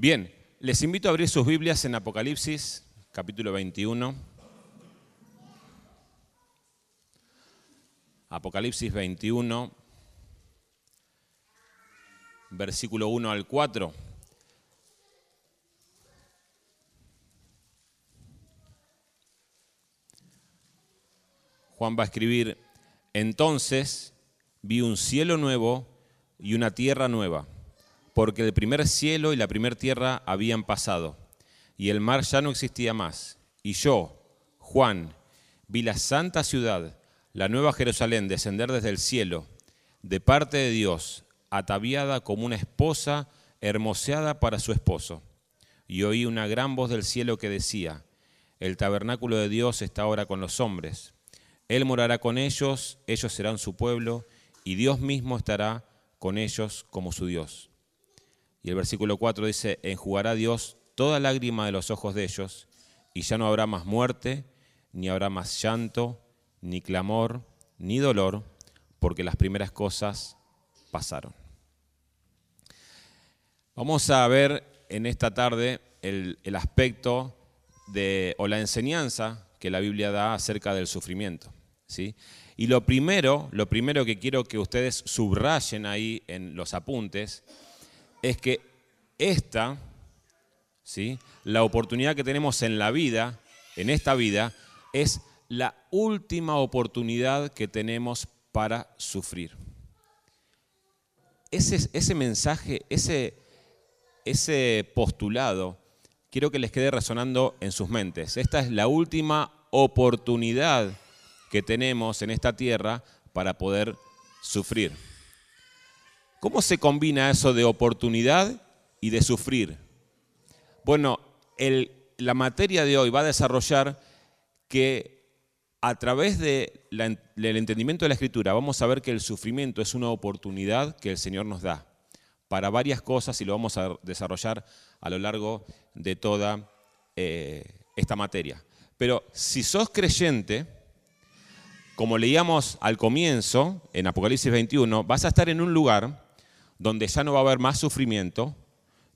Bien, les invito a abrir sus Biblias en Apocalipsis, capítulo 21. Apocalipsis 21, versículo 1 al 4. Juan va a escribir, entonces vi un cielo nuevo y una tierra nueva porque el primer cielo y la primera tierra habían pasado, y el mar ya no existía más. Y yo, Juan, vi la santa ciudad, la nueva Jerusalén, descender desde el cielo, de parte de Dios, ataviada como una esposa hermoseada para su esposo. Y oí una gran voz del cielo que decía, el tabernáculo de Dios está ahora con los hombres. Él morará con ellos, ellos serán su pueblo, y Dios mismo estará con ellos como su Dios. Y el versículo 4 dice, enjugará Dios toda lágrima de los ojos de ellos, y ya no habrá más muerte, ni habrá más llanto, ni clamor, ni dolor, porque las primeras cosas pasaron. Vamos a ver en esta tarde el, el aspecto de, o la enseñanza que la Biblia da acerca del sufrimiento. ¿sí? Y lo primero, lo primero que quiero que ustedes subrayen ahí en los apuntes, es que esta, ¿sí? la oportunidad que tenemos en la vida, en esta vida, es la última oportunidad que tenemos para sufrir. Ese, ese mensaje, ese, ese postulado, quiero que les quede resonando en sus mentes. Esta es la última oportunidad que tenemos en esta tierra para poder sufrir. ¿Cómo se combina eso de oportunidad y de sufrir? Bueno, la materia de hoy va a desarrollar que a través del entendimiento de la escritura vamos a ver que el sufrimiento es una oportunidad que el Señor nos da para varias cosas y lo vamos a desarrollar a lo largo de toda eh, esta materia. Pero si sos creyente, como leíamos al comienzo, en Apocalipsis 21, vas a estar en un lugar donde ya no va a haber más sufrimiento,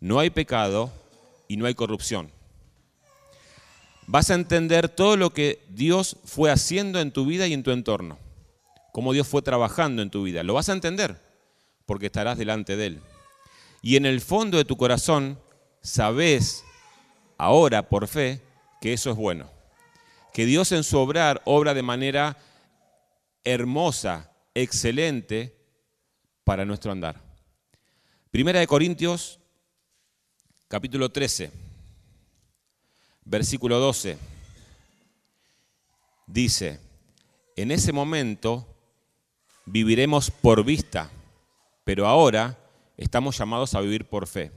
no hay pecado y no hay corrupción. Vas a entender todo lo que Dios fue haciendo en tu vida y en tu entorno, cómo Dios fue trabajando en tu vida. Lo vas a entender porque estarás delante de Él. Y en el fondo de tu corazón sabes ahora por fe que eso es bueno. Que Dios en su obrar obra de manera hermosa, excelente para nuestro andar. Primera de Corintios, capítulo 13, versículo 12. Dice, en ese momento viviremos por vista, pero ahora estamos llamados a vivir por fe.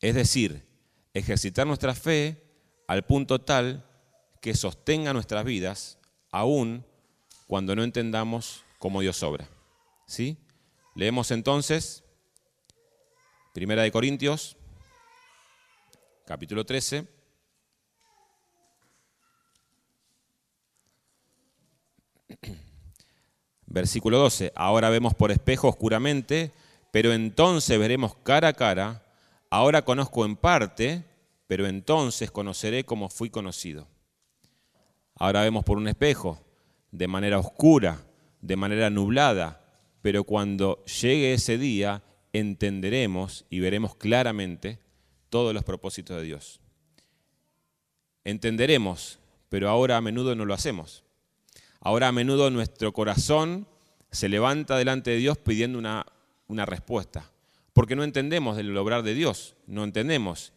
Es decir, ejercitar nuestra fe al punto tal que sostenga nuestras vidas, aún cuando no entendamos cómo Dios obra. ¿Sí? Leemos entonces Primera de Corintios, capítulo 13. Versículo 12. Ahora vemos por espejo oscuramente, pero entonces veremos cara a cara. Ahora conozco en parte, pero entonces conoceré como fui conocido. Ahora vemos por un espejo, de manera oscura, de manera nublada, pero cuando llegue ese día, entenderemos y veremos claramente todos los propósitos de Dios. Entenderemos, pero ahora a menudo no lo hacemos. Ahora a menudo nuestro corazón se levanta delante de Dios pidiendo una, una respuesta, porque no entendemos del obrar de Dios, no entendemos.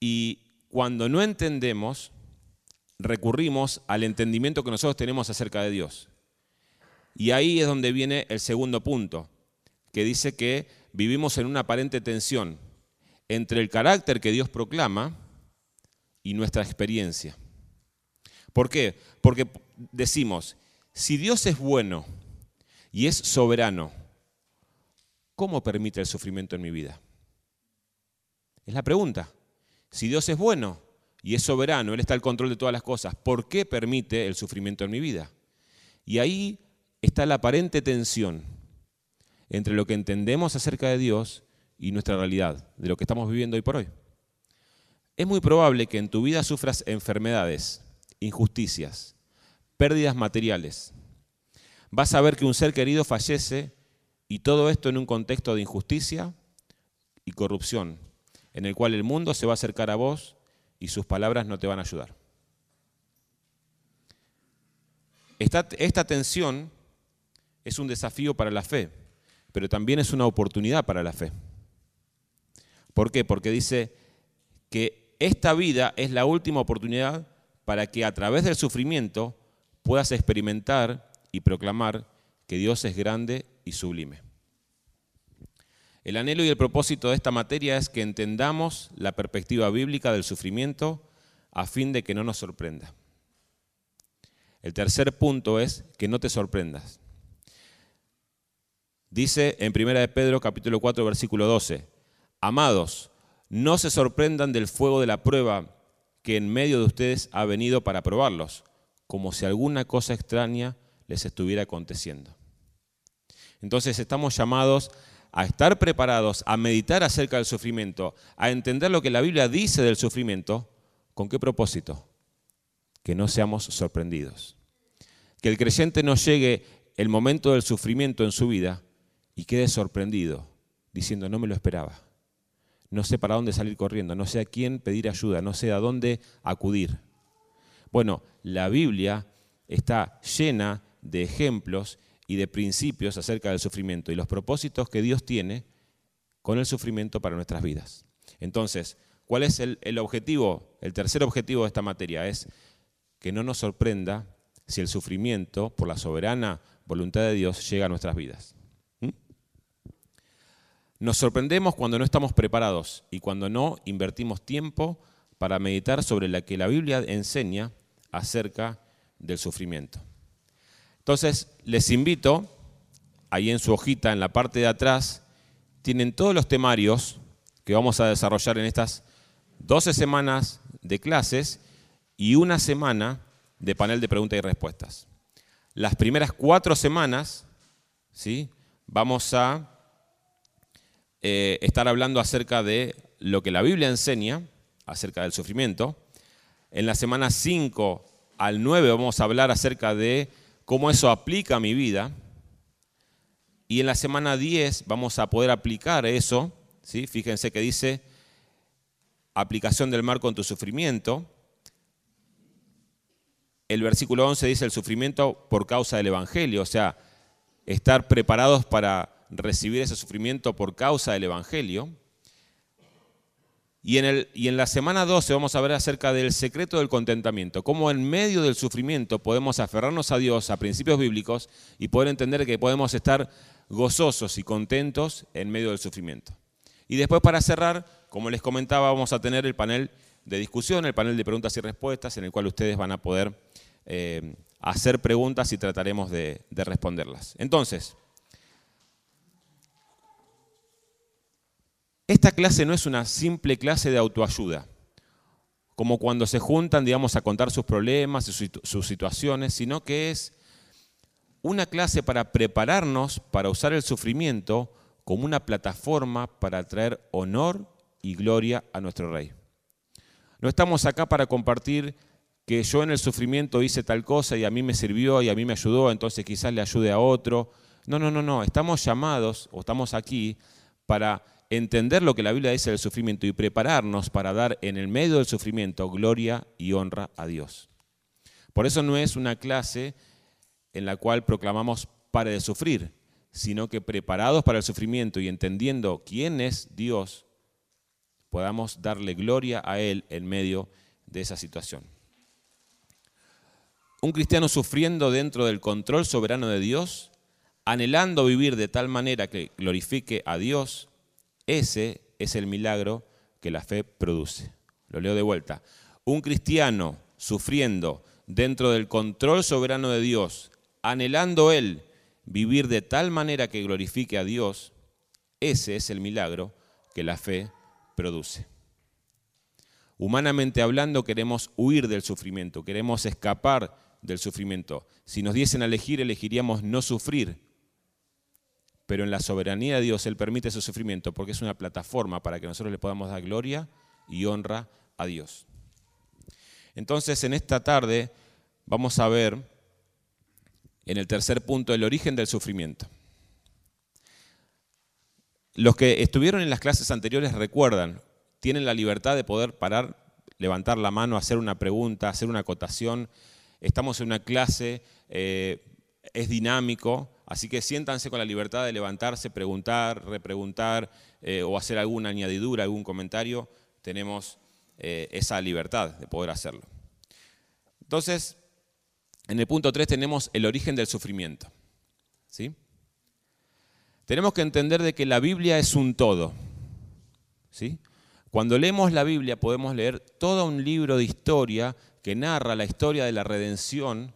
Y cuando no entendemos, recurrimos al entendimiento que nosotros tenemos acerca de Dios. Y ahí es donde viene el segundo punto, que dice que vivimos en una aparente tensión entre el carácter que Dios proclama y nuestra experiencia. ¿Por qué? Porque decimos, si Dios es bueno y es soberano, ¿cómo permite el sufrimiento en mi vida? Es la pregunta. Si Dios es bueno y es soberano, Él está al control de todas las cosas, ¿por qué permite el sufrimiento en mi vida? Y ahí está la aparente tensión entre lo que entendemos acerca de Dios y nuestra realidad, de lo que estamos viviendo hoy por hoy. Es muy probable que en tu vida sufras enfermedades, injusticias, pérdidas materiales. Vas a ver que un ser querido fallece y todo esto en un contexto de injusticia y corrupción, en el cual el mundo se va a acercar a vos y sus palabras no te van a ayudar. Esta, esta tensión es un desafío para la fe, pero también es una oportunidad para la fe. ¿Por qué? Porque dice que esta vida es la última oportunidad para que a través del sufrimiento puedas experimentar y proclamar que Dios es grande y sublime. El anhelo y el propósito de esta materia es que entendamos la perspectiva bíblica del sufrimiento a fin de que no nos sorprenda. El tercer punto es que no te sorprendas. Dice en 1 de Pedro capítulo 4 versículo 12, Amados, no se sorprendan del fuego de la prueba que en medio de ustedes ha venido para probarlos, como si alguna cosa extraña les estuviera aconteciendo. Entonces estamos llamados a estar preparados, a meditar acerca del sufrimiento, a entender lo que la Biblia dice del sufrimiento. ¿Con qué propósito? Que no seamos sorprendidos. Que el creyente no llegue el momento del sufrimiento en su vida y quede sorprendido, diciendo, no me lo esperaba. No sé para dónde salir corriendo, no sé a quién pedir ayuda, no sé a dónde acudir. Bueno, la Biblia está llena de ejemplos y de principios acerca del sufrimiento y los propósitos que Dios tiene con el sufrimiento para nuestras vidas. Entonces, ¿cuál es el, objetivo? El tercer objetivo de esta materia es que no nos sorprenda si el sufrimiento, por la soberana voluntad de Dios, llega a nuestras vidas. Nos sorprendemos cuando no estamos preparados y cuando no invertimos tiempo para meditar sobre lo que la Biblia enseña acerca del sufrimiento. Entonces, les invito, ahí en su hojita, en la parte de atrás, tienen todos los temarios que vamos a desarrollar en estas 12 semanas de clases y una semana de panel de preguntas y respuestas. Las primeras cuatro semanas, ¿sí? Vamos a eh, estar hablando acerca de lo que la Biblia enseña acerca del sufrimiento. En la semana 5 al 9 vamos a hablar acerca de cómo eso aplica a mi vida. Y en la semana 10 vamos a poder aplicar eso. ¿sí? Fíjense que dice aplicación del marco en tu sufrimiento. El versículo 11 dice el sufrimiento por causa del Evangelio, o sea, estar preparados para recibir ese sufrimiento por causa del Evangelio. Y en, el, y en la semana 12 vamos a ver acerca del secreto del contentamiento, cómo en medio del sufrimiento podemos aferrarnos a Dios, a principios bíblicos, y poder entender que podemos estar gozosos y contentos en medio del sufrimiento. Y después para cerrar, como les comentaba, vamos a tener el panel de discusión, el panel de preguntas y respuestas, en el cual ustedes van a poder eh, hacer preguntas y trataremos de responderlas. Entonces, Esta clase no es una simple clase de autoayuda, como cuando se juntan, digamos, a contar sus problemas y sus situaciones, sino que es una clase para prepararnos para usar el sufrimiento como una plataforma para traer honor y gloria a nuestro Rey. No estamos acá para compartir que yo en el sufrimiento hice tal cosa y a mí me sirvió y a mí me ayudó, entonces quizás le ayude a otro. No, no, no, no. Estamos llamados o estamos aquí para entender lo que la Biblia dice del sufrimiento y prepararnos para dar en el medio del sufrimiento gloria y honra a Dios. Por eso no es una clase en la cual proclamamos pare de sufrir, sino que preparados para el sufrimiento y entendiendo quién es Dios, podamos darle gloria a Él en medio de esa situación. Un cristiano sufriendo dentro del control soberano de Dios, anhelando vivir de tal manera que glorifique a Dios, ese es el milagro que la fe produce. Lo leo de vuelta. Un cristiano sufriendo dentro del control soberano de Dios, anhelando él vivir de tal manera que glorifique a Dios, ese es el milagro que la fe produce. Humanamente hablando, queremos huir del sufrimiento, queremos escapar del sufrimiento. Si nos diesen a elegir, elegiríamos no sufrir. Pero en la soberanía de Dios Él permite ese sufrimiento porque es una plataforma para que nosotros le podamos dar gloria y honra a Dios. Entonces, en esta tarde vamos a ver en el tercer punto el origen del sufrimiento. Los que estuvieron en las clases anteriores recuerdan, tienen la libertad de poder parar, levantar la mano, hacer una pregunta, hacer una acotación. Estamos en una clase, eh, es dinámico, así que siéntanse con la libertad de levantarse, preguntar, repreguntar eh, o hacer alguna añadidura, algún comentario. Tenemos eh, esa libertad de poder hacerlo. Entonces, en el punto 3 tenemos el origen del sufrimiento. ¿sí? Tenemos que entender de que la Biblia es un todo. ¿sí? Cuando leemos la Biblia podemos leer todo un libro de historia que narra la historia de la redención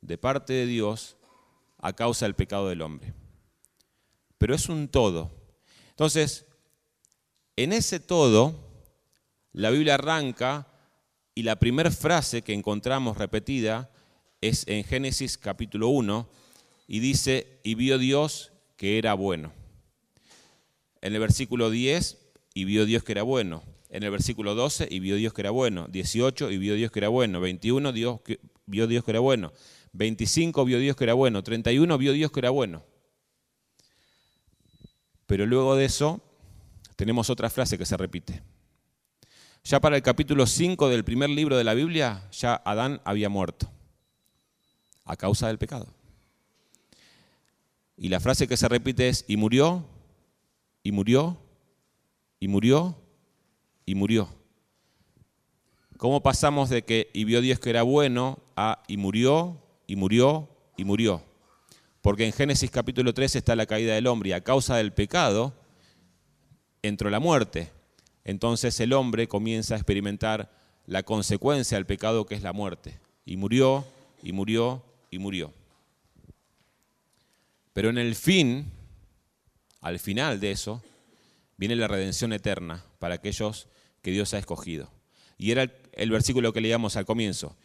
de parte de Dios a causa del pecado del hombre. Pero es un todo. Entonces, en ese todo, la Biblia arranca y la primera frase que encontramos repetida es en Génesis capítulo 1 y dice, y vio Dios que era bueno. En el versículo 10, y vio Dios que era bueno. En el versículo 12, y vio Dios que era bueno. 18, y vio Dios que era bueno. 21, Dios, vio Dios que era bueno. 25, vio Dios que era bueno. 31, vio Dios que era bueno. Pero luego de eso, tenemos otra frase que se repite. Ya para el capítulo 5 del primer libro de la Biblia, ya Adán había muerto a causa del pecado. Y la frase que se repite es, y murió, y murió, y murió, y murió. ¿Cómo pasamos de que y vio Dios que era bueno a y murió, y murió, y murió? Porque en Génesis capítulo 3 está la caída del hombre y a causa del pecado entró la muerte entonces el hombre comienza a experimentar la consecuencia del pecado que es la muerte. Y murió, y murió, y murió. Pero en el fin, al final de eso, viene la redención eterna para aquellos que Dios ha escogido. Y era el, versículo que leíamos al comienzo.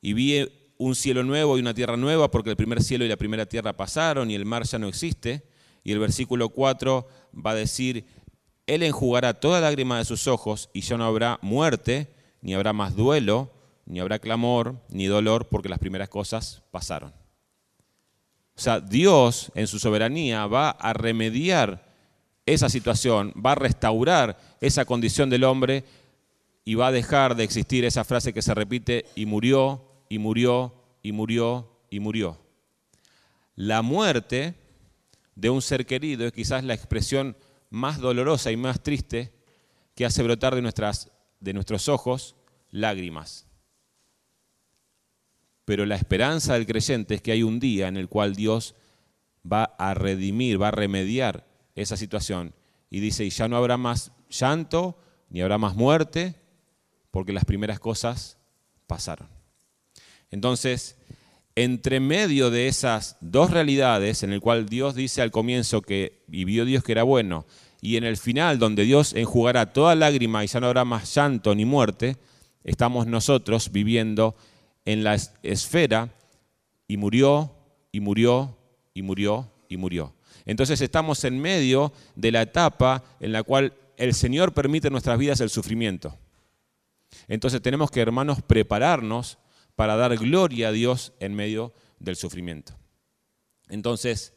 Y vi un cielo nuevo y una tierra nueva, porque el primer cielo y la primera tierra pasaron y el mar ya no existe. Y el versículo 4 va a decir, él enjugará toda lágrima de sus ojos y ya no habrá muerte, ni habrá más duelo, ni habrá clamor, ni dolor, porque las primeras cosas pasaron. O sea, Dios en su soberanía va a remediar esa situación, va a restaurar esa condición del hombre y va a dejar de existir esa frase que se repite y murió, y murió, y murió, y murió. La muerte de un ser querido es quizás la expresión más dolorosa y más triste que hace brotar de, de nuestros ojos lágrimas. Pero la esperanza del creyente es que hay un día en el cual Dios va a redimir, va a remediar esa situación. Y dice, y ya no habrá más llanto, ni habrá más muerte, porque las primeras cosas pasaron. Entonces, entre medio de esas dos realidades, en el cual Dios dice al comienzo que vivió Dios que era bueno, y en el final, donde Dios enjugará toda lágrima y ya no habrá más llanto ni muerte, estamos nosotros viviendo en la esfera y murió, y murió, y murió, y murió. Entonces estamos en medio de la etapa en la cual el Señor permite en nuestras vidas el sufrimiento. Entonces tenemos que, hermanos, prepararnos para dar gloria a Dios en medio del sufrimiento. Entonces,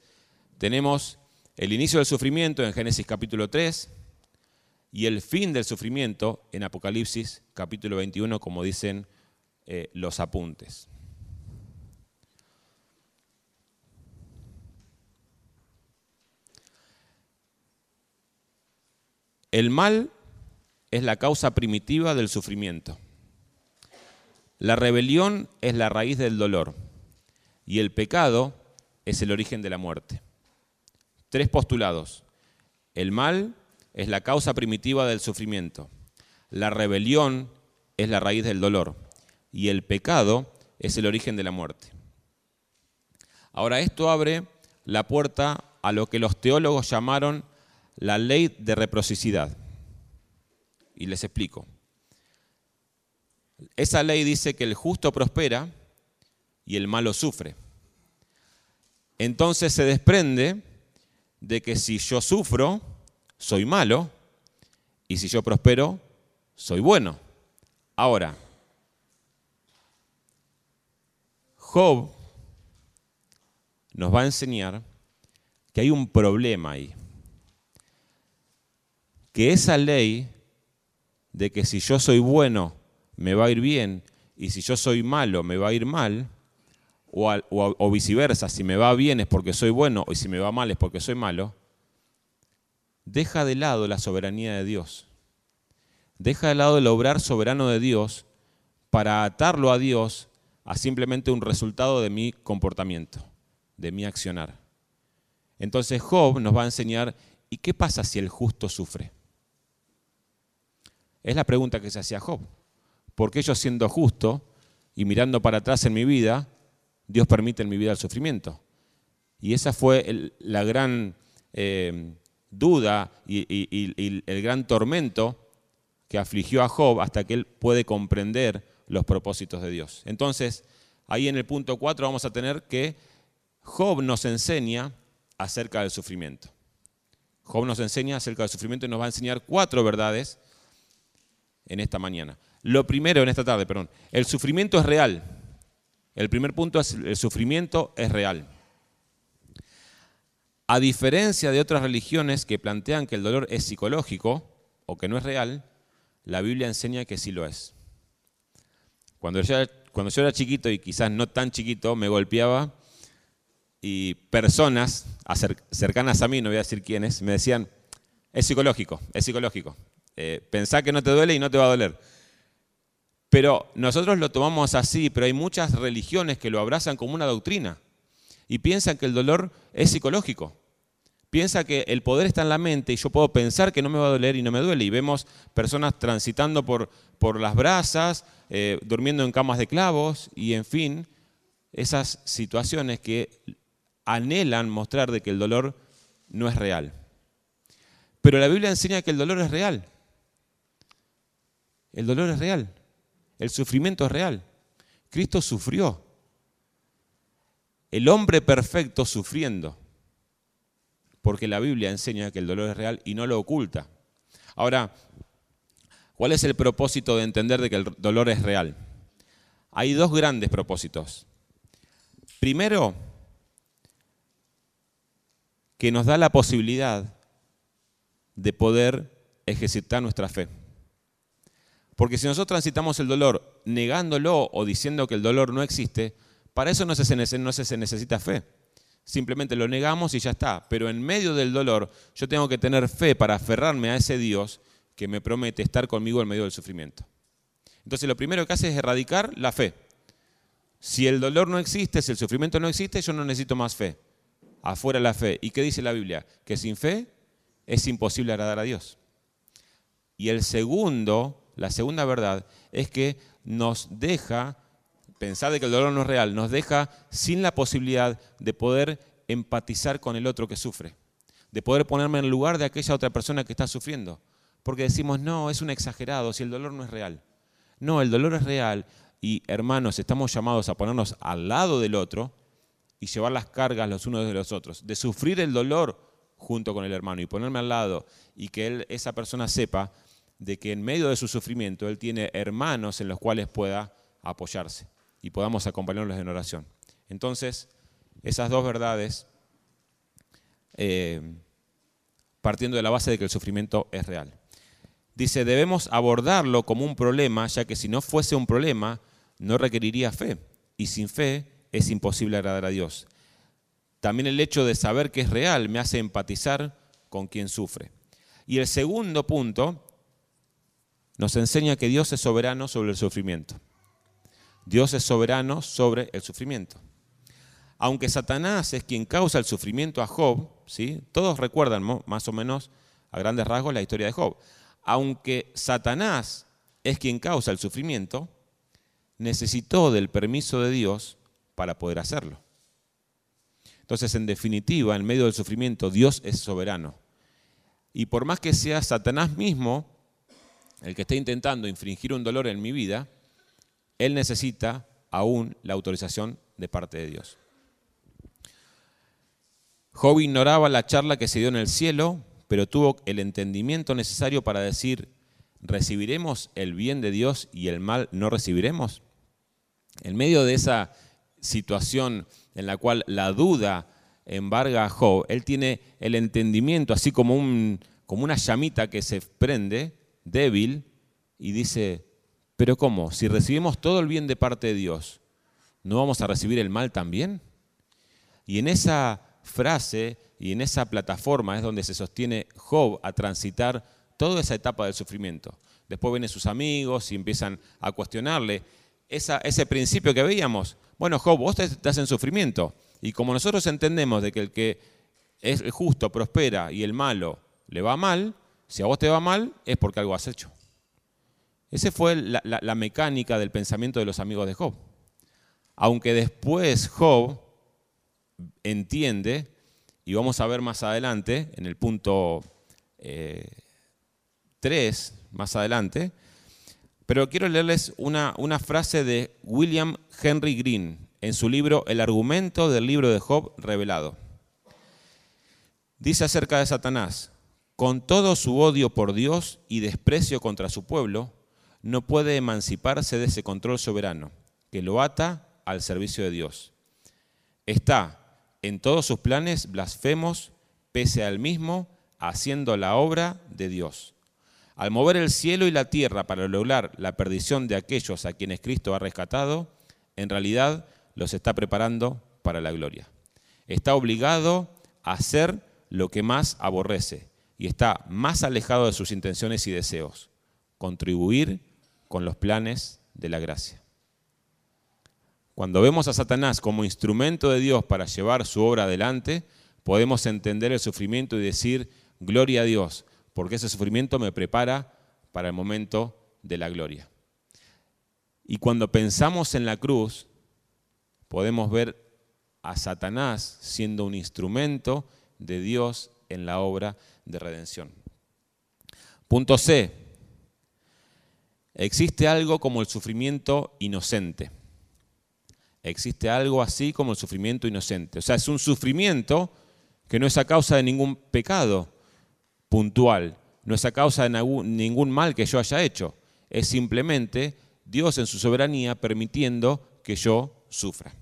tenemos el inicio del sufrimiento en Génesis capítulo 3 y el fin del sufrimiento en Apocalipsis capítulo 21, como dicen eh, los apuntes. El mal es la causa primitiva del sufrimiento. La rebelión es la raíz del dolor y el pecado es el origen de la muerte. Tres postulados. El mal es la causa primitiva del sufrimiento. La rebelión es la raíz del dolor y el pecado es el origen de la muerte. Ahora esto abre la puerta a lo que los teólogos llamaron la ley de reciprocidad. Y les explico. Esa ley dice que el justo prospera y el malo sufre. Entonces se desprende de que si yo sufro, soy malo, y si yo prospero, soy bueno. Ahora, Job nos va a enseñar que hay un problema ahí. Que esa ley de que si yo soy bueno me va a ir bien y si yo soy malo me va a ir mal, o, viceversa, si me va bien es porque soy bueno y si me va mal es porque soy malo, deja de lado la soberanía de Dios. Deja de lado el obrar soberano de Dios para atarlo a Dios a simplemente un resultado de mi comportamiento, de mi accionar. Entonces Job nos va a enseñar, ¿y qué pasa si el justo sufre? Es la pregunta que se hacía Job. ¿Por qué yo siendo justo y mirando para atrás en mi vida, Dios permite en mi vida el sufrimiento? Y esa fue la gran eh, duda y, el gran tormento que afligió a Job hasta que él puede comprender los propósitos de Dios. Entonces, ahí en el punto 4 vamos a tener que Job nos enseña acerca del sufrimiento. Job nos enseña acerca del sufrimiento y nos va a enseñar cuatro verdades en esta mañana. Lo primero, en esta tarde, perdón, el sufrimiento es real. El primer punto es el sufrimiento es real. A diferencia de otras religiones que plantean que el dolor es psicológico o que no es real, la Biblia enseña que sí lo es. Cuando yo, era chiquito y quizás no tan chiquito, me golpeaba y personas cercanas a mí, no voy a decir quiénes, me decían, es psicológico, es psicológico. Eh, pensá que no te duele y no te va a doler. Pero nosotros lo tomamos así, pero hay muchas religiones que lo abrazan como una doctrina y piensan que el dolor es psicológico. Piensa que el poder está en la mente y yo puedo pensar que no me va a doler y no me duele. Y vemos personas transitando por, por las brasas, eh, durmiendo en camas de clavos y en fin, esas situaciones que anhelan mostrar de que el dolor no es real. Pero la Biblia enseña que el dolor es real. El dolor es real. El sufrimiento es real. Cristo sufrió. El hombre perfecto sufriendo. Porque la Biblia enseña que el dolor es real y no lo oculta. Ahora, ¿cuál es el propósito de entender de que el dolor es real? Hay dos grandes propósitos. Primero, que nos da la posibilidad de poder ejercitar nuestra fe. Porque si nosotros transitamos el dolor negándolo o diciendo que el dolor no existe, para eso no se, no se necesita fe. Simplemente lo negamos y ya está. Pero en medio del dolor yo tengo que tener fe para aferrarme a ese Dios que me promete estar conmigo en medio del sufrimiento. Entonces lo primero que hace es erradicar la fe. Si el dolor no existe, si el sufrimiento no existe, yo no necesito más fe afuera la fe. ¿Y qué dice la Biblia? Que sin fe es imposible agradar a Dios. Y el segundo, la segunda verdad, es que nos deja, pensar de que el dolor no es real, nos deja sin la posibilidad de poder empatizar con el otro que sufre, de poder ponerme en el lugar de aquella otra persona que está sufriendo. Porque decimos, no, es un exagerado, si el dolor no es real. No, el dolor es real y hermanos, estamos llamados a ponernos al lado del otro y llevar las cargas los unos de los otros, de sufrir el dolor junto con el hermano y ponerme al lado y que él, esa persona sepa de que en medio de su sufrimiento él tiene hermanos en los cuales pueda apoyarse y podamos acompañarlos en oración. Entonces, esas dos verdades, eh, partiendo de la base de que el sufrimiento es real. Dice, debemos abordarlo como un problema, ya que si no fuese un problema, no requeriría fe. Y sin fe es imposible agradar a Dios. También el hecho de saber que es real me hace empatizar con quien sufre. Y el segundo punto nos enseña que Dios es soberano sobre el sufrimiento. Dios es soberano sobre el sufrimiento. Aunque Satanás es quien causa el sufrimiento a Job, ¿sí? todos recuerdan más o menos a grandes rasgos la historia de Job. Aunque Satanás es quien causa el sufrimiento, necesitó del permiso de Dios para poder hacerlo. Entonces, en definitiva, en medio del sufrimiento, Dios es soberano. Y por más que sea Satanás mismo el que esté intentando infringir un dolor en mi vida, Él necesita aún la autorización de parte de Dios. Job ignoraba la charla que se dio en el cielo, pero tuvo el entendimiento necesario para decir, ¿recibiremos el bien de Dios y el mal no recibiremos? En medio de esa situación en la cual la duda embarga a Job, él tiene el entendimiento, así como, como una llamita que se prende, débil, y dice, pero ¿cómo? Si recibimos todo el bien de parte de Dios, ¿no vamos a recibir el mal también? Y en esa frase y en esa plataforma es donde se sostiene Job a transitar toda esa etapa del sufrimiento. Después vienen sus amigos y empiezan a cuestionarle ese principio que veíamos. Bueno, Job, vos estás en sufrimiento. Y como nosotros entendemos de que el que es justo prospera y el malo le va mal, si a vos te va mal es porque algo has hecho. Esa fue la, mecánica del pensamiento de los amigos de Job. Aunque después Job entiende, y vamos a ver más adelante, en el punto 3, eh, más adelante, pero quiero leerles una, una frase de William Henry Green en su libro El argumento del libro de Job revelado. Dice acerca de Satanás, con todo su odio por Dios y desprecio contra su pueblo, no puede emanciparse de ese control soberano que lo ata al servicio de Dios. Está en todos sus planes blasfemos, pese al mismo, haciendo la obra de Dios. Al mover el cielo y la tierra para lograr la perdición de aquellos a quienes Cristo ha rescatado, en realidad los está preparando para la gloria. Está obligado a hacer lo que más aborrece y está más alejado de sus intenciones y deseos, contribuir con los planes de la gracia. Cuando vemos a Satanás como instrumento de Dios para llevar su obra adelante, podemos entender el sufrimiento y decir, gloria a Dios, porque ese sufrimiento me prepara para el momento de la gloria. Y cuando pensamos en la cruz, podemos ver a Satanás siendo un instrumento de Dios en la obra de redención. Punto C. Existe algo como el sufrimiento inocente existe algo así como el sufrimiento inocente. O sea, es un sufrimiento que no es a causa de ningún pecado puntual, no es a causa de ningún mal que yo haya hecho. Es simplemente Dios en su soberanía permitiendo que yo sufra.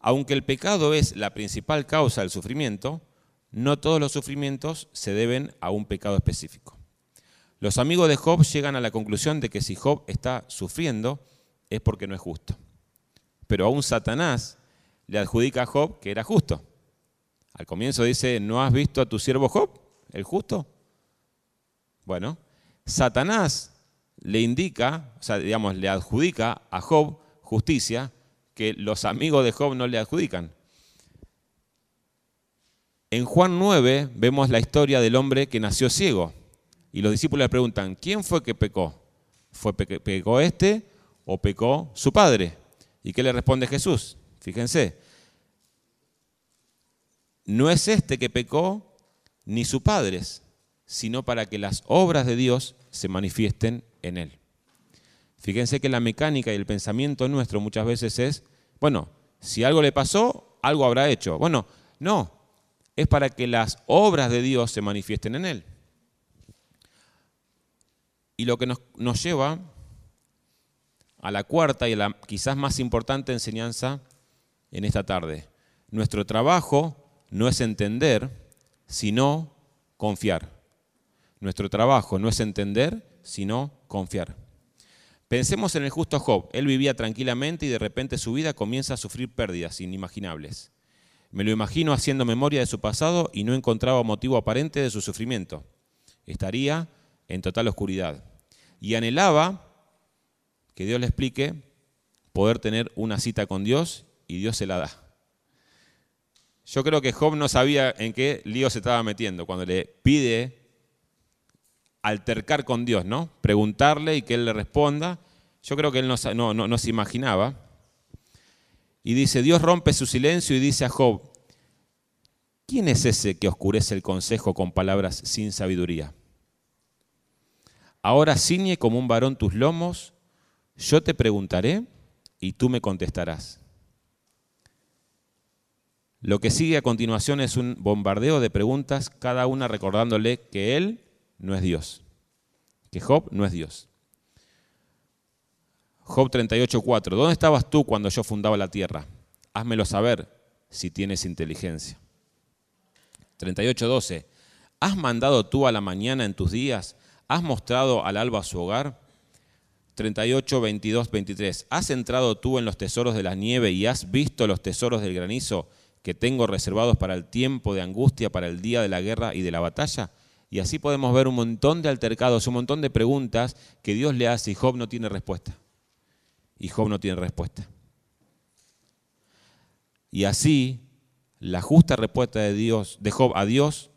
Aunque el pecado es la principal causa del sufrimiento, no todos los sufrimientos se deben a un pecado específico. Los amigos de Job llegan a la conclusión de que si Job está sufriendo es porque no es justo pero aún Satanás le adjudica a Job que era justo. Al comienzo dice, ¿no has visto a tu siervo Job, el justo? Bueno, Satanás le indica, o sea, digamos, le adjudica a Job justicia que los amigos de Job no le adjudican. En Juan 9 vemos la historia del hombre que nació ciego. Y los discípulos le preguntan, ¿quién fue que pecó? ¿Fue pecó este o pecó su padre? ¿Y qué le responde Jesús? Fíjense, no es este que pecó ni sus padres, sino para que las obras de Dios se manifiesten en él. Fíjense que la mecánica y el pensamiento nuestro muchas veces es, bueno, si algo le pasó, algo habrá hecho. Bueno, no, es para que las obras de Dios se manifiesten en él. Y lo que nos, nos lleva a la cuarta y a la quizás más importante enseñanza en esta tarde. Nuestro trabajo no es entender, sino confiar. Nuestro trabajo no es entender, sino confiar. Pensemos en el justo Job. Él vivía tranquilamente y de repente su vida comienza a sufrir pérdidas inimaginables. Me lo imagino haciendo memoria de su pasado y no encontraba motivo aparente de su sufrimiento. Estaría en total oscuridad. Y anhelaba que Dios le explique, poder tener una cita con Dios y Dios se la da. Yo creo que Job no sabía en qué lío se estaba metiendo cuando le pide altercar con Dios, ¿no? Preguntarle y que Él le responda. Yo creo que él no, no, no se imaginaba. Y dice, Dios rompe su silencio y dice a Job, ¿quién es ese que oscurece el consejo con palabras sin sabiduría? Ahora ciñe como un varón tus lomos yo te preguntaré y tú me contestarás. Lo que sigue a continuación es un bombardeo de preguntas, cada una recordándole que él no es Dios, que Job no es Dios. Job 38:4, ¿dónde estabas tú cuando yo fundaba la tierra? Házmelo saber si tienes inteligencia. 38:12, ¿has mandado tú a la mañana en tus días? ¿Has mostrado al alba su hogar? 38, 22, 23. ¿Has entrado tú en los tesoros de la nieve y has visto los tesoros del granizo que tengo reservados para el tiempo de angustia, para el día de la guerra y de la batalla? Y así podemos ver un montón de altercados, un montón de preguntas que Dios le hace y Job no tiene respuesta. Y Job no tiene respuesta. Y así, la justa respuesta de Dios, de Job a Dios,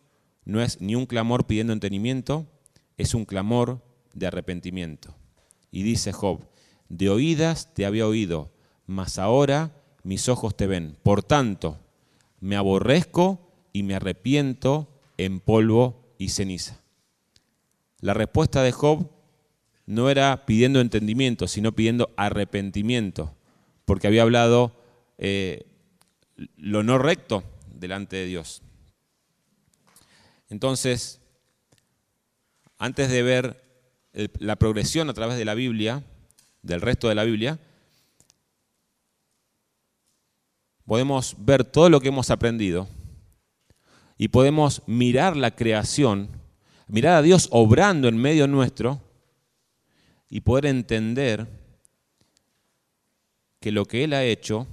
no es ni un clamor pidiendo entendimiento, es un clamor de arrepentimiento. Y dice Job, de oídas te había oído, mas ahora mis ojos te ven. Por tanto, me aborrezco y me arrepiento en polvo y ceniza. La respuesta de Job no era pidiendo entendimiento, sino pidiendo arrepentimiento, porque había hablado eh, lo no recto delante de Dios. Entonces, antes de ver la progresión a través de la Biblia, del resto de la Biblia, podemos ver todo lo que hemos aprendido y podemos mirar la creación, mirar a Dios obrando en medio nuestro y poder entender que lo que Él ha hecho,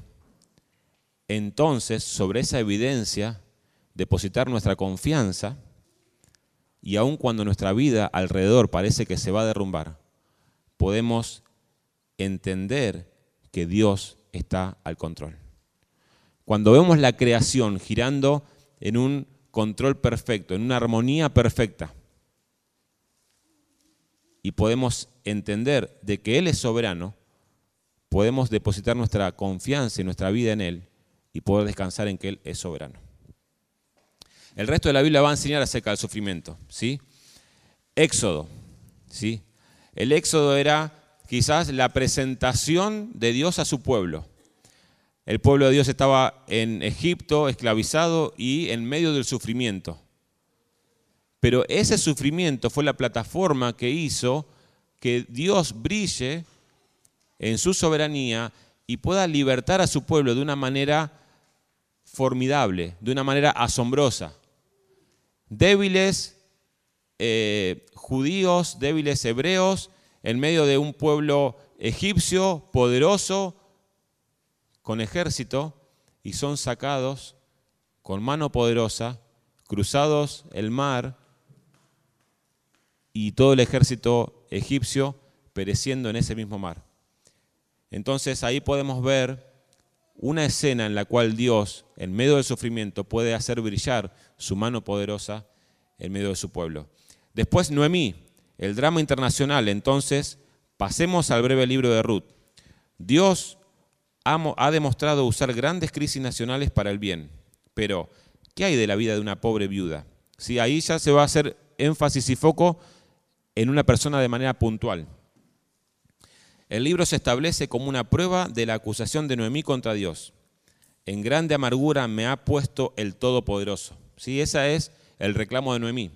entonces sobre esa evidencia depositar nuestra confianza y aun cuando nuestra vida alrededor parece que se va a derrumbar, podemos entender que Dios está al control. Cuando vemos la creación girando en un control perfecto, en una armonía perfecta, y podemos entender de que Él es soberano, podemos depositar nuestra confianza y nuestra vida en Él y poder descansar en que Él es soberano. El resto de la Biblia va a enseñar acerca del sufrimiento. ¿sí? Éxodo. ¿sí? El éxodo era quizás la presentación de Dios a su pueblo. El pueblo de Dios estaba en Egipto esclavizado y en medio del sufrimiento. Pero ese sufrimiento fue la plataforma que hizo que Dios brille en su soberanía y pueda libertar a su pueblo de una manera formidable, de una manera asombrosa. Débiles eh, judíos, débiles hebreos, en medio de un pueblo egipcio poderoso, con ejército, y son sacados con mano poderosa, cruzados el mar, y todo el ejército egipcio pereciendo en ese mismo mar. Entonces ahí podemos ver una escena en la cual Dios, en medio del sufrimiento, puede hacer brillar su mano poderosa en medio de su pueblo. Después Noemí, el drama internacional. Entonces, pasemos al breve libro de Ruth. Dios ha, demostrado usar grandes crisis nacionales para el bien, pero ¿qué hay de la vida de una pobre viuda? Si ahí ya se va a hacer énfasis y foco en una persona de manera puntual. El libro se establece como una prueba de la acusación de Noemí contra Dios. En grande amargura me ha puesto el Todopoderoso. ¿Sí? Ese es el reclamo de Noemí.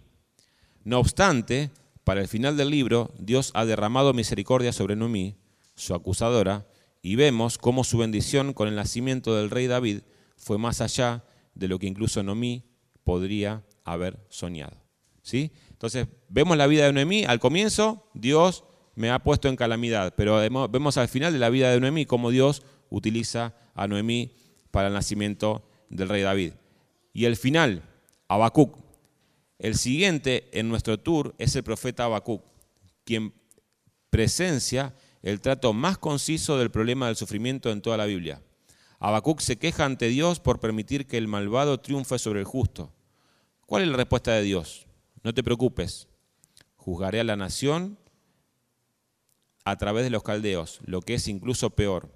No obstante, para el final del libro, Dios ha derramado misericordia sobre Noemí, su acusadora, y vemos cómo su bendición con el nacimiento del rey David fue más allá de lo que incluso Noemí podría haber soñado. ¿Sí? Entonces, vemos la vida de Noemí, al comienzo Dios me ha puesto en calamidad. Pero vemos al final de la vida de Noemí cómo Dios utiliza a Noemí para el nacimiento del rey David. Y el final, Habacuc. El siguiente en nuestro tour es el profeta Habacuc, quien presencia el trato más conciso del problema del sufrimiento en toda la Biblia. Habacuc se queja ante Dios por permitir que el malvado triunfe sobre el justo. ¿Cuál es la respuesta de Dios? No te preocupes, juzgaré a la nación a través de los caldeos, lo que es incluso peor.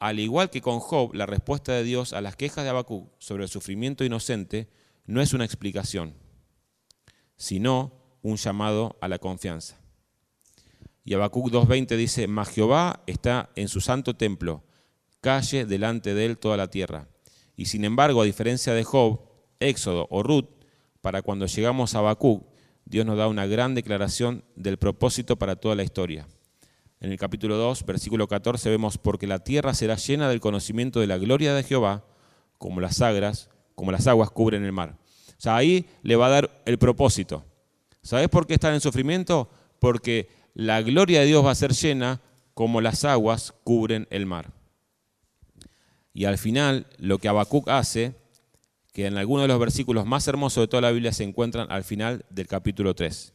Al igual que con Job, la respuesta de Dios a las quejas de Habacuc sobre el sufrimiento inocente no es una explicación, sino un llamado a la confianza. Y Habacuc 2.20 dice, Mas Jehová está en su santo templo, calle delante de él toda la tierra. Y sin embargo, a diferencia de Job, Éxodo o Ruth, para cuando llegamos a Habacuc, Dios nos da una gran declaración del propósito para toda la historia. En el capítulo 2, versículo 14, vemos, porque la tierra será llena del conocimiento de la gloria de Jehová, como las aguas, como las aguas cubren el mar. O sea, ahí le va a dar el propósito. ¿Sabes por qué están en sufrimiento? Porque la gloria de Dios va a ser llena como las aguas cubren el mar. Y al final, lo que Habacuc hace, que en algunos de los versículos más hermosos de toda la Biblia se encuentran al final del capítulo 3.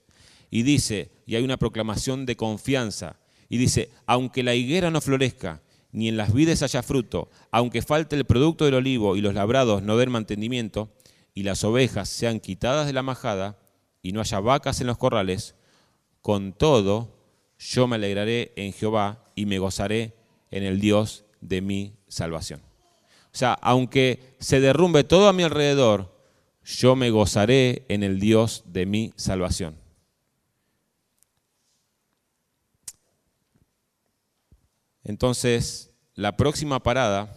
Y dice, y hay una proclamación de confianza, y dice, aunque la higuera no florezca, ni en las vides haya fruto, aunque falte el producto del olivo y los labrados no den mantenimiento, y las ovejas sean quitadas de la majada, y no haya vacas en los corrales, con todo yo me alegraré en Jehová y me gozaré en el Dios de mi salvación. O sea, aunque se derrumbe todo a mi alrededor, yo me gozaré en el Dios de mi salvación. Entonces, la próxima parada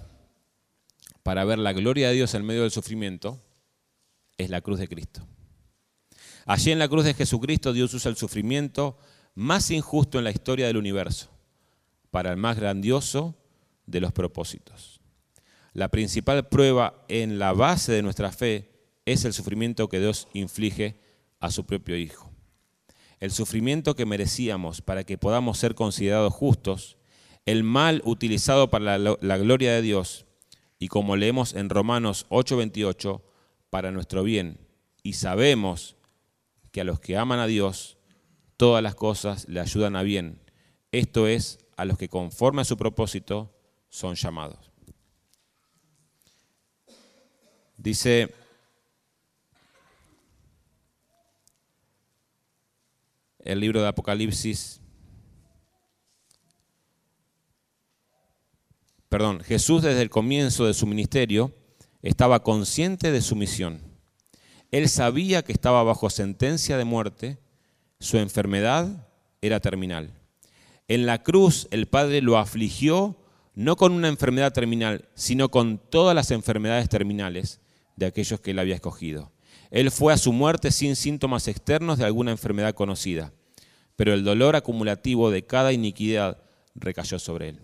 para ver la gloria de Dios en medio del sufrimiento es la cruz de Cristo. Allí en la cruz de Jesucristo Dios usa el sufrimiento más injusto en la historia del universo para el más grandioso de los propósitos. La principal prueba en la base de nuestra fe es el sufrimiento que Dios inflige a su propio Hijo. El sufrimiento que merecíamos para que podamos ser considerados justos, el mal utilizado para la, gloria de Dios y como leemos en Romanos 8:28, para nuestro bien. Y sabemos que a los que aman a Dios, todas las cosas le ayudan a bien. Esto es, a los que conforme a su propósito son llamados. Dice el libro de Apocalipsis, perdón, Jesús desde el comienzo de su ministerio estaba consciente de su misión él sabía que estaba bajo sentencia de muerte, su enfermedad era terminal. En la cruz el Padre lo afligió no con una enfermedad terminal, sino con todas las enfermedades terminales de aquellos que él había escogido. Él fue a su muerte sin síntomas externos de alguna enfermedad conocida, pero el dolor acumulativo de cada iniquidad recayó sobre él.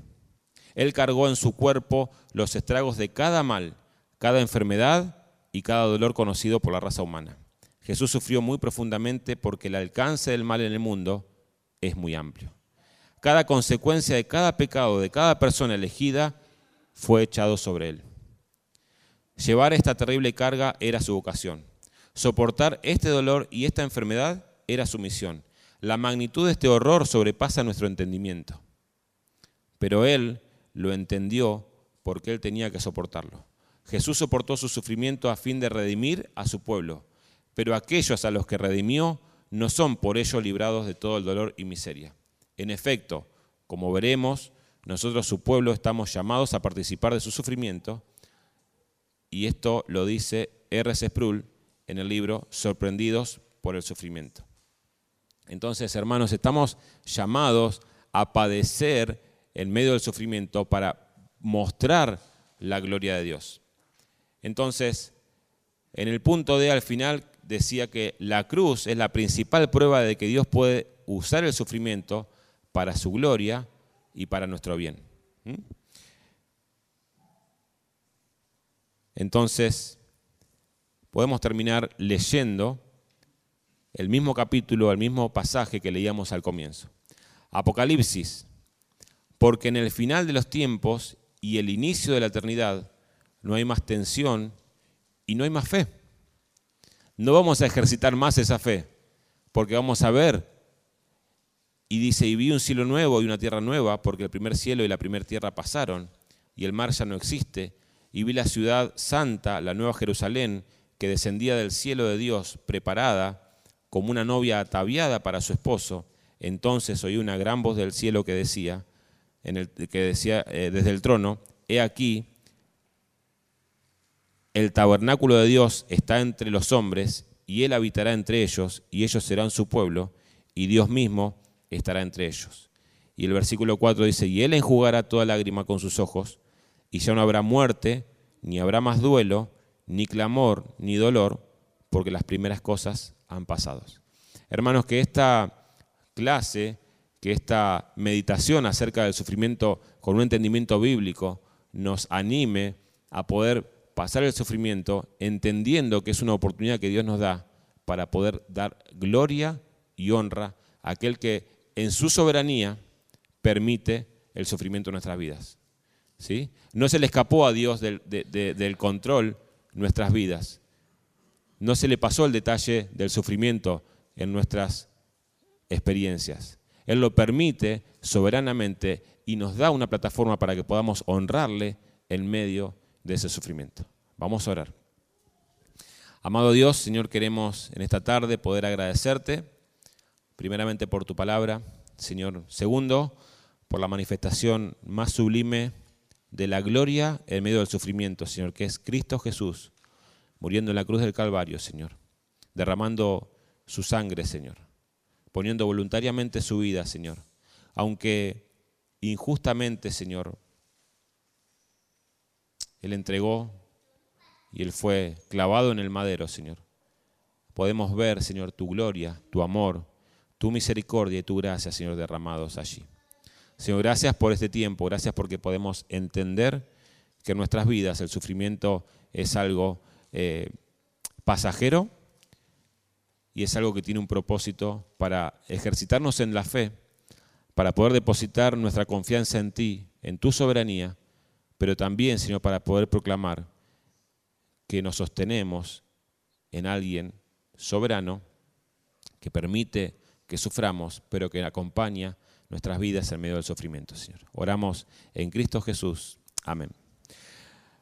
Él cargó en su cuerpo los estragos de cada mal, cada enfermedad y cada dolor conocido por la raza humana. Jesús sufrió muy profundamente porque el alcance del mal en el mundo es muy amplio. Cada consecuencia de cada pecado de cada persona elegida fue echado sobre él. Llevar esta terrible carga era su vocación. Soportar este dolor y esta enfermedad era su misión. La magnitud de este horror sobrepasa nuestro entendimiento. Pero él lo entendió porque él tenía que soportarlo. Jesús soportó su sufrimiento a fin de redimir a su pueblo, pero aquellos a los que redimió no son por ello librados de todo el dolor y miseria. En efecto, como veremos, nosotros su pueblo estamos llamados a participar de su sufrimiento, y esto lo dice R.C. Sproul en el libro Sorprendidos por el sufrimiento. Entonces, hermanos, estamos llamados a padecer en medio del sufrimiento para mostrar la gloria de Dios. Entonces, en el punto D al final decía que la cruz es la principal prueba de que Dios puede usar el sufrimiento para su gloria y para nuestro bien. ¿Mm? Entonces, podemos terminar leyendo el mismo capítulo, el mismo pasaje que leíamos al comienzo. Apocalipsis, porque en el final de los tiempos y el inicio de la eternidad, no hay más tensión y no hay más fe. No vamos a ejercitar más esa fe, porque vamos a ver. Y dice, y vi un cielo nuevo y una tierra nueva, porque el primer cielo y la primera tierra pasaron, y el mar ya no existe. Y vi la ciudad santa, la nueva Jerusalén, que descendía del cielo de Dios, preparada como una novia ataviada para su esposo. Entonces oí una gran voz del cielo que decía, en el, que decía eh, desde el trono, he aquí, el tabernáculo de Dios está entre los hombres, y Él habitará entre ellos, y ellos serán su pueblo, y Dios mismo estará entre ellos. Y el versículo 4 dice, y Él enjugará toda lágrima con sus ojos, y ya no habrá muerte, ni habrá más duelo, ni clamor, ni dolor, porque las primeras cosas han pasado. Hermanos, que esta clase, que esta meditación acerca del sufrimiento con un entendimiento bíblico nos anime a poder pasar el sufrimiento entendiendo que es una oportunidad que Dios nos da para poder dar gloria y honra a aquel que en su soberanía permite el sufrimiento en nuestras vidas. ¿Sí? No se le escapó a Dios del, del control nuestras vidas. No se le pasó el detalle del sufrimiento en nuestras experiencias. Él lo permite soberanamente y nos da una plataforma para que podamos honrarle en medio de ese sufrimiento. Vamos a orar. Amado Dios, Señor, queremos en esta tarde poder agradecerte, primeramente por tu palabra, Señor. Segundo, por la manifestación más sublime de la gloria en medio del sufrimiento, Señor, que es Cristo Jesús, muriendo en la cruz del Calvario, Señor, derramando su sangre, Señor, poniendo voluntariamente su vida, Señor, aunque injustamente, Señor, Él entregó y Él fue clavado en el madero, Señor. Podemos ver, Señor, tu gloria, tu amor, tu misericordia y tu gracia, Señor, derramados allí. Señor, gracias por este tiempo, gracias porque podemos entender que en nuestras vidas el sufrimiento es algo eh, pasajero y es algo que tiene un propósito para ejercitarnos en la fe, para poder depositar nuestra confianza en ti, en tu soberanía, pero también, Señor, para poder proclamar que nos sostenemos en alguien soberano que permite que suframos, pero que acompaña nuestras vidas en medio del sufrimiento, Señor. Oramos en Cristo Jesús. Amén.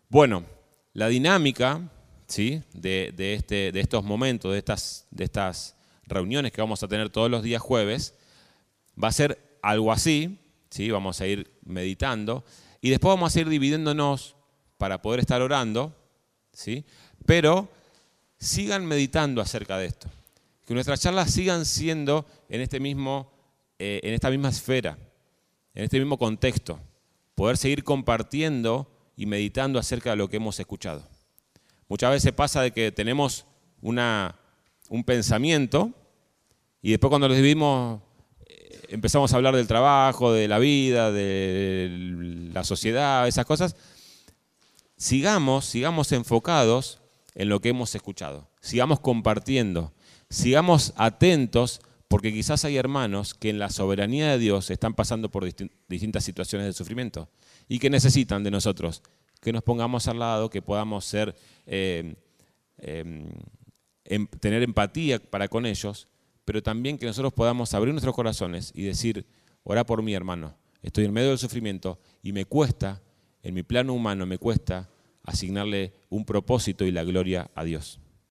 Bueno, la dinámica ¿sí? de, este, de estos momentos, de estas, de estas reuniones que vamos a tener todos los días jueves, va a ser algo así, ¿sí? vamos a ir meditando, y después vamos a ir dividiéndonos para poder estar orando, ¿sí? pero sigan meditando acerca de esto, que nuestras charlas sigan siendo en, este mismo, eh, en esta misma esfera, en este mismo contexto, poder seguir compartiendo y meditando acerca de lo que hemos escuchado. Muchas veces pasa de que tenemos una, un pensamiento y después cuando lo vivimos eh, empezamos a hablar del trabajo, de la vida, de la sociedad, esas cosas. Sigamos, sigamos enfocados en lo que hemos escuchado. Sigamos compartiendo. Sigamos atentos porque quizás hay hermanos que en la soberanía de Dios están pasando por distintas situaciones de sufrimiento y que necesitan de nosotros que nos pongamos al lado, que podamos ser, eh, em, em, tener empatía para con ellos, pero también que nosotros podamos abrir nuestros corazones y decir, ora por mi hermano, estoy en medio del sufrimiento y me cuesta, en mi plano humano me cuesta asignarle un propósito y la gloria a Dios.